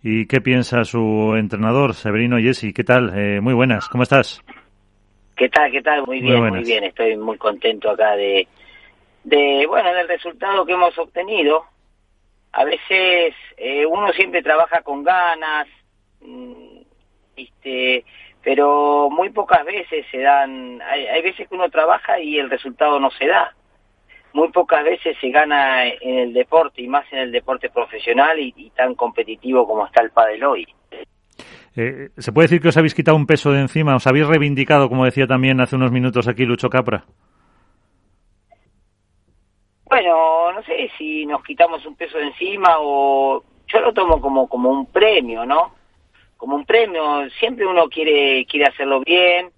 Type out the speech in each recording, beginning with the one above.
¿Y qué piensa su entrenador, Severino Yesi? ¿Qué tal? Eh, muy buenas, ¿cómo estás? ¿Qué tal? ¿Qué tal? Muy bien, muy, bien. Estoy muy contento acá de, de, bueno, del resultado que hemos obtenido. A veces eh, uno siempre trabaja con ganas, mm, este, pero muy pocas veces se dan, hay, hay veces que uno trabaja y el resultado no se da muy pocas veces se gana en el deporte y más en el deporte profesional y, tan competitivo como está el pádel hoy. Eh, ¿Se puede decir que os habéis quitado un peso de encima? ¿Os habéis reivindicado, como decía también hace unos minutos aquí Lucho Capra? Bueno, no sé si nos quitamos un peso de encima o yo lo tomo como como un premio, ¿no? Como un premio, siempre uno quiere quiere hacerlo bien,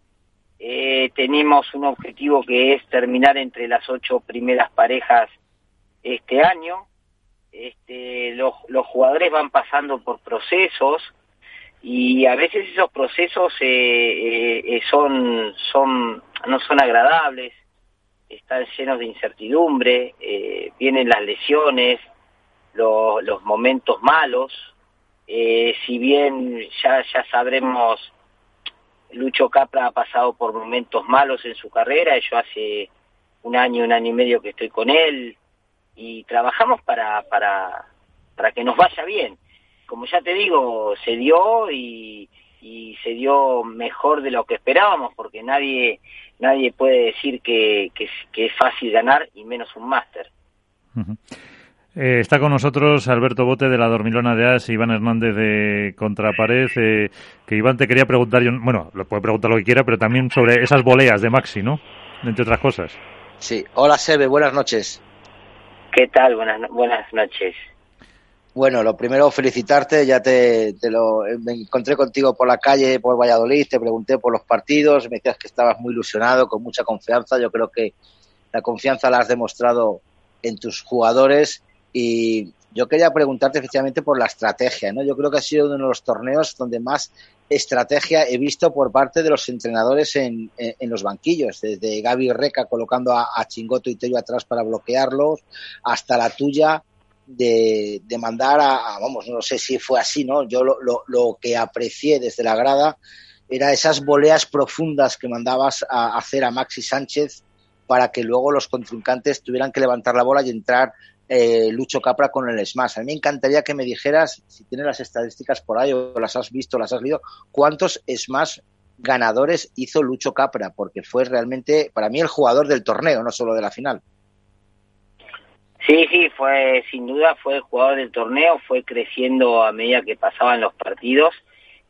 eh, tenemos un objetivo que es terminar entre las ocho primeras parejas este año. Este, los, los jugadores van pasando por procesos y a veces esos procesos eh, eh, son, son, no son agradables, están llenos de incertidumbre, vienen las lesiones, los, los momentos malos. si bien ya, ya sabremos Lucho Capra ha pasado por momentos malos en su carrera, yo hace un año, un año y medio que estoy con él y trabajamos para, para, para que nos vaya bien. Como ya te digo, se dio y, se dio mejor de lo que esperábamos porque nadie nadie puede decir que, que, es fácil ganar y menos un máster. Eh, está con nosotros Alberto Bote de la Dormilona de As, Iván Hernández de Contrapared. Eh, que Iván te quería preguntar, yo, bueno, lo puede preguntar lo que quiera, pero también sobre esas voleas de Maxi, ¿no? Entre otras cosas. Sí, hola Sebe, buenas noches. ¿Qué tal? Buenas, buenas noches. Bueno, lo primero felicitarte, ya te, te, lo me encontré contigo por la calle, por Valladolid, te pregunté por los partidos, me decías que estabas muy ilusionado, con mucha confianza, yo creo que la confianza la has demostrado en tus jugadores y yo quería preguntarte efectivamente por la estrategia, ¿no? Yo creo que ha sido uno de los torneos donde más estrategia he visto por parte de los entrenadores en, en, los banquillos, desde Gaby Reca colocando a, Chingoto y Tello atrás para bloquearlos, hasta la tuya de, de mandar a, vamos, no sé si fue así, ¿no? Yo lo, lo, lo, que aprecié desde la grada era esas voleas profundas que mandabas a hacer a Maxi Sánchez para que luego los contrincantes tuvieran que levantar la bola y entrar eh, Lucho Capra con el Smash. A mí me encantaría que me dijeras, si tienes las estadísticas por ahí o las has visto, las has leído, cuántos Smash ganadores hizo Lucho Capra, porque fue realmente, para mí, el jugador del torneo, no solo de la final. Sí, sí, fue sin duda fue el jugador del torneo, fue creciendo a medida que pasaban los partidos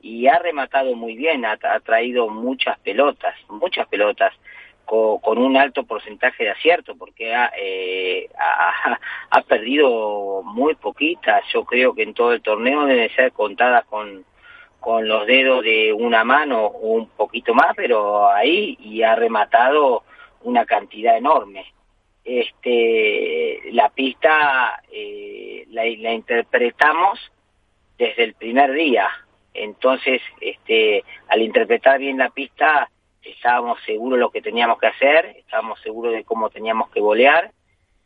y ha rematado muy bien, ha traído muchas pelotas, muchas pelotas con, un alto porcentaje de acierto, porque eh, ha, ha, perdido muy poquitas. Yo creo que en todo el torneo deben ser contadas con, con los dedos de una mano o un poquito más, pero ahí y ha rematado una cantidad enorme. Este, la pista eh, la, la interpretamos desde el primer día. Entonces, este, al interpretar bien la pista, estábamos seguros de lo que teníamos que hacer, estábamos seguros de cómo teníamos que volear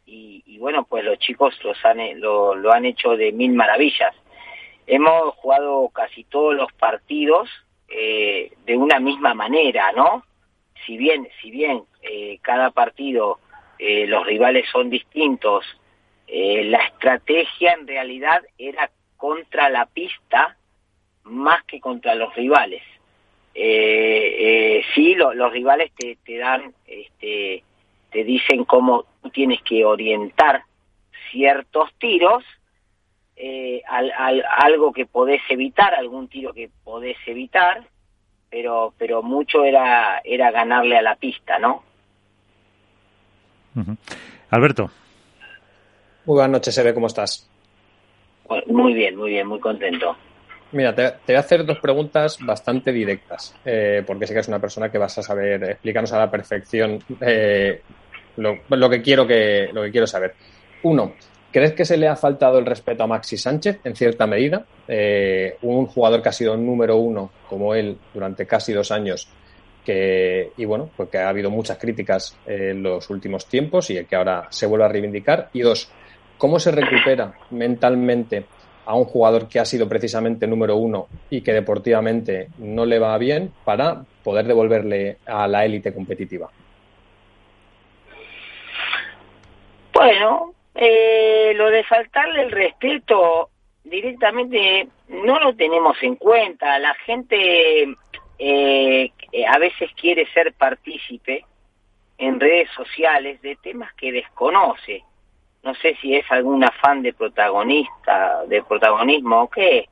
y, bueno, pues los chicos lo, han hecho de mil maravillas. Hemos jugado casi todos los partidos eh, de una misma manera, ¿no? Si bien, si bien eh, cada partido eh, los rivales son distintos, la estrategia en realidad era contra la pista más que contra los rivales eh, eh, sí, los rivales te, te dan, este, te dicen cómo tienes que orientar ciertos tiros, eh, al, al, algo que podés evitar, algún tiro que podés evitar, pero, pero mucho era, era ganarle a la pista, ¿no? Alberto. Muy buenas noches, Eve, ¿cómo estás? Muy bien, muy bien, muy contento. Mira, te, voy a hacer dos preguntas bastante directas, eh, porque sé que eres una persona que vas a saber explicarnos a la perfección eh, lo, que quiero que, lo que quiero saber. Uno, ¿crees que se le ha faltado el respeto a Maxi Sánchez en cierta medida? Eh, un jugador que ha sido número uno como él durante casi dos años, que, y bueno, porque ha habido muchas críticas en los últimos tiempos y que ahora se vuelve a reivindicar. Y dos, ¿cómo se recupera mentalmente a un jugador que ha sido precisamente número uno y que deportivamente no le va bien para poder devolverle a la élite competitiva? Bueno, eh, lo de faltarle el respeto directamente no lo tenemos en cuenta. La gente eh, a veces quiere ser partícipe en redes sociales de temas que desconoce. No sé si es algún afán de protagonista, de protagonismo o qué.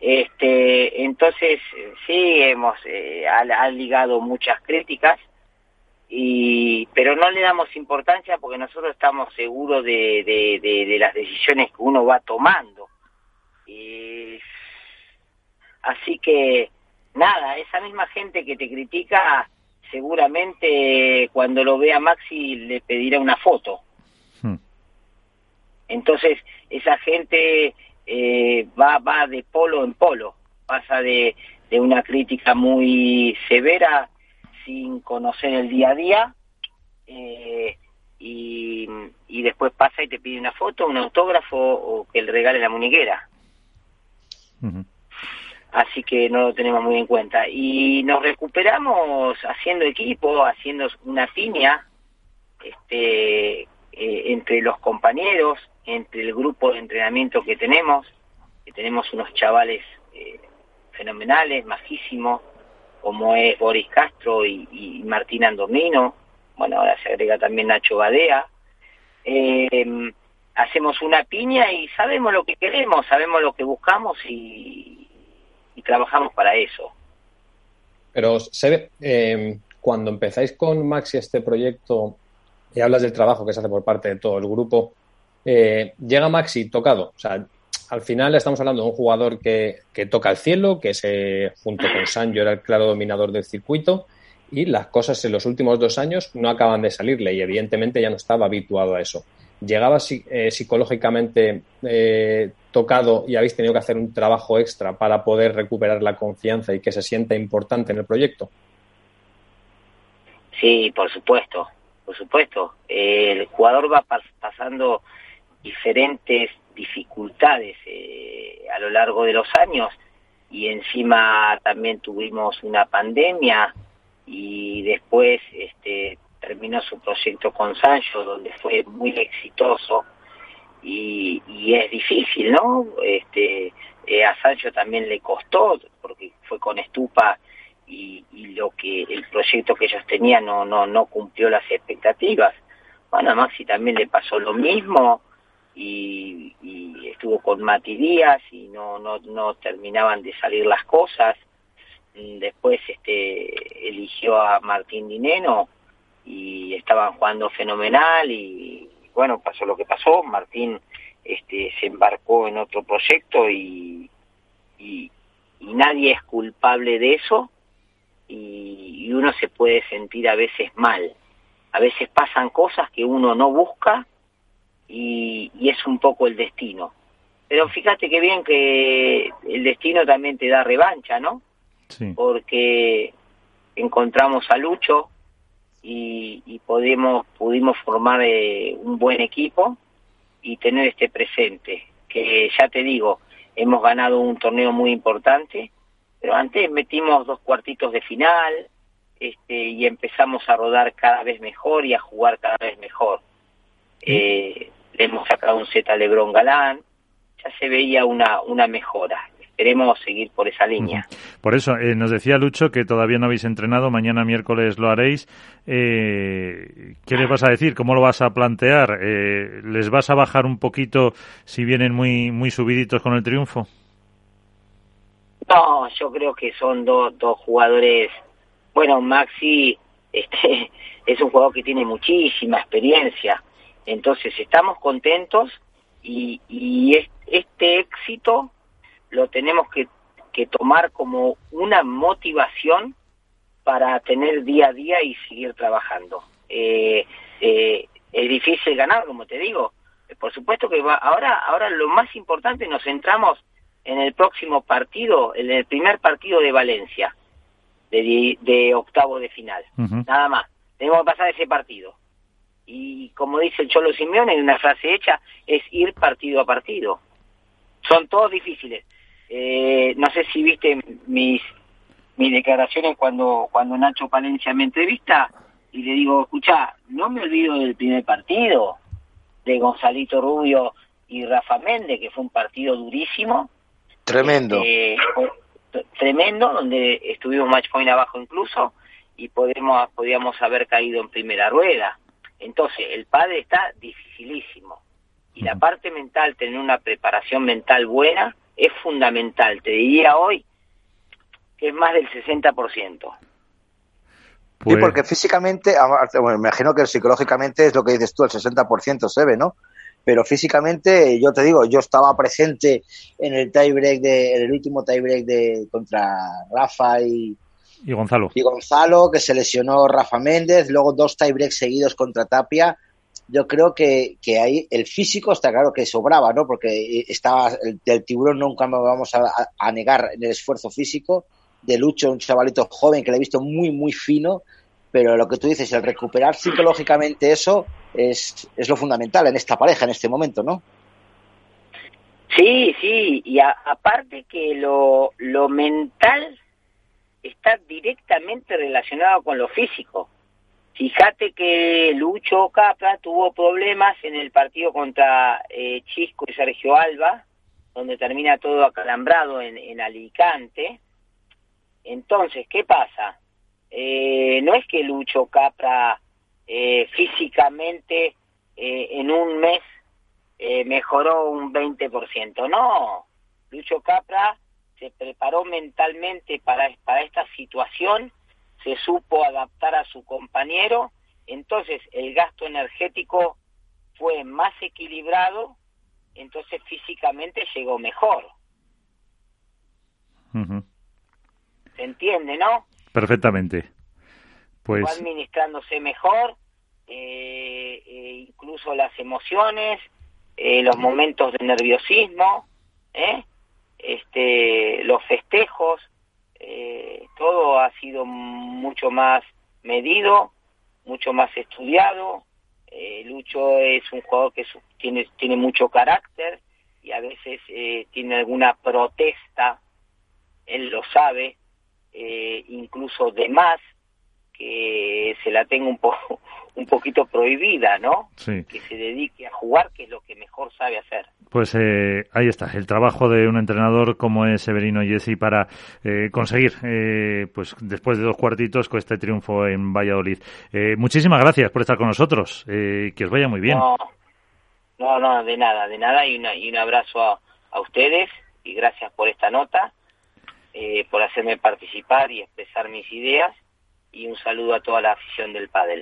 Este, entonces sí hemos eh, ha, ligado muchas críticas y pero no le damos importancia porque nosotros estamos seguros de, de, las decisiones que uno va tomando. Y, así que nada, esa misma gente que te critica seguramente cuando lo vea Maxi le pedirá una foto. Entonces, esa gente eh, va, va de polo en polo, pasa de, de una crítica muy severa sin conocer el día a día eh, y, y, después pasa y te pide una foto, un autógrafo o que le regale la muñequera. Así que no lo tenemos muy en cuenta. Y nos recuperamos haciendo equipo, haciendo una piña este, eh, entre los compañeros, entre el grupo de entrenamiento que tenemos, que tenemos unos chavales eh, fenomenales, majísimos, como es Boris Castro y, Martín Andomino, bueno, ahora se agrega también Nacho Badea. Eh, hacemos una piña y sabemos lo que queremos, sabemos lo que buscamos y, trabajamos para eso. Pero se eh, cuando empezáis con Maxi este proyecto y hablas del trabajo que se hace por parte de todo el grupo, eh, llega Maxi tocado. O sea, al final estamos hablando de un jugador que, que toca el cielo, que se, junto con Sancho era el claro dominador del circuito y las cosas en los últimos dos años no acaban de salirle y evidentemente ya no estaba habituado a eso. ¿Llegaba eh, psicológicamente eh, tocado y habéis tenido que hacer un trabajo extra para poder recuperar la confianza y que se sienta importante en el proyecto? Sí, por supuesto, por supuesto. el jugador va pasando diferentes dificultades eh, a lo largo de los años y encima también tuvimos una pandemia y después este terminó su proyecto con Sancho, donde fue muy exitoso y, es difícil, ¿no? Este, eh, a Sancho también le costó, porque fue con Estupa y, lo que el proyecto que ellos tenían no, no, no cumplió las expectativas. Bueno, a Maxi también le pasó lo mismo y, y estuvo con Mati Díaz y no, no, no terminaban de salir las cosas. Después este, eligió a Martín Dineno y estaban jugando fenomenal y bueno, pasó lo que pasó, Martín este, se embarcó en otro proyecto y, y, nadie es culpable de eso y, y, uno se puede sentir a veces mal. A veces pasan cosas que uno no busca y, y es un poco el destino. Pero fíjate que bien que el destino también te da revancha, ¿no? Sí. Porque encontramos a Lucho, y, y pudimos formar eh, un buen equipo y tener este presente, que ya te digo, hemos ganado un torneo muy importante, pero antes metimos dos cuartitos de final este, y empezamos a rodar cada vez mejor y a jugar cada vez mejor. Eh, le hemos sacado un Z a Lebron Galán, ya se veía una, una mejora queremos seguir por esa línea. Por eso, eh, nos decía Lucho que todavía no habéis entrenado, mañana miércoles lo haréis. Eh, ¿Qué les vas a decir? ¿Cómo lo vas a plantear? Eh, ¿Les vas a bajar un poquito si vienen muy, muy subiditos con el triunfo? No, yo creo que son dos, dos jugadores. Bueno, Maxi este, es un jugador que tiene muchísima experiencia. Entonces, estamos contentos y, y este éxito lo tenemos que, tomar como una motivación para tener día a día y seguir trabajando. Eh, eh, es difícil ganar, como te digo. Por supuesto que va, ahora, ahora lo más importante nos centramos en el próximo partido, en el primer partido de Valencia, de, de octavo de final. Nada más. Tenemos que pasar ese partido. Y como dice el Cholo Simeone en una frase hecha, es ir partido a partido son todos difíciles. Eh, no sé si viste mis mis declaraciones cuando cuando Nacho Palencia me entrevista y le digo, escucha, no me olvido del primer partido de Gonzalito Rubio y Rafa Méndez, que fue un partido durísimo. Tremendo. Eh, tremendo, donde estuvimos match point abajo incluso y podemos, podíamos haber caído en primera rueda. Entonces, el padre está dificilísimo. Y la parte mental, tener una preparación mental buena, es fundamental. Te diría hoy que es más del 60%. Pues... Sí, porque físicamente, bueno, me imagino que psicológicamente es lo que dices tú, el 60% se ve, ¿no? Pero físicamente, yo te digo, yo estaba presente en el tiebreak de, en el último tiebreak de contra Rafa y, y Gonzalo. Y Gonzalo, que se lesionó Rafa Méndez, luego dos tiebreaks seguidos contra Tapia. Yo creo que, que ahí el físico está claro que sobraba, ¿no? Porque estaba el, el tiburón nunca me vamos a, a negar en el esfuerzo físico de Lucho, un chavalito joven que le he visto muy, muy fino, pero lo que tú dices, el recuperar psicológicamente eso es, es lo fundamental en esta pareja, en este momento, ¿no? Sí, sí, y a, aparte que lo, lo mental está directamente relacionado con lo físico. Fíjate que Lucho Capra tuvo problemas en el partido contra eh, Chisco y Sergio Alba, donde termina todo acalambrado en, Alicante, entonces, ¿qué pasa? Eh, no es que Lucho Capra eh, físicamente eh, en un mes eh, mejoró un 20%, no. Lucho Capra se preparó mentalmente para, para esta situación, se supo adaptar a su compañero, entonces el gasto energético fue más equilibrado, entonces físicamente llegó mejor. ¿Se entiende, no? Perfectamente. Pues Va administrándose mejor, eh, eh, incluso las emociones, eh, los momentos de nerviosismo, ¿eh? Este, los festejos, eh, todo ha sido mucho más medido, mucho más estudiado. Eh, Lucho es un jugador que su- tiene, tiene mucho carácter y a veces eh, tiene alguna protesta, él lo sabe, incluso de más, que se la tenga un, po un poquito prohibida, ¿no? sí. Que se dedique a jugar, que es lo que mejor sabe hacer. Pues eh, ahí está, el trabajo de un entrenador como es Severino Jesse para eh, conseguir, eh, pues después de dos cuartitos, con este triunfo en Valladolid. Eh, muchísimas gracias por estar con nosotros. Eh, que os vaya muy bien. No, no, no, de nada, de nada, y, una, y un abrazo a, a ustedes y gracias por esta nota, eh, por hacerme participar y expresar mis ideas y un saludo a toda la afición del pádel.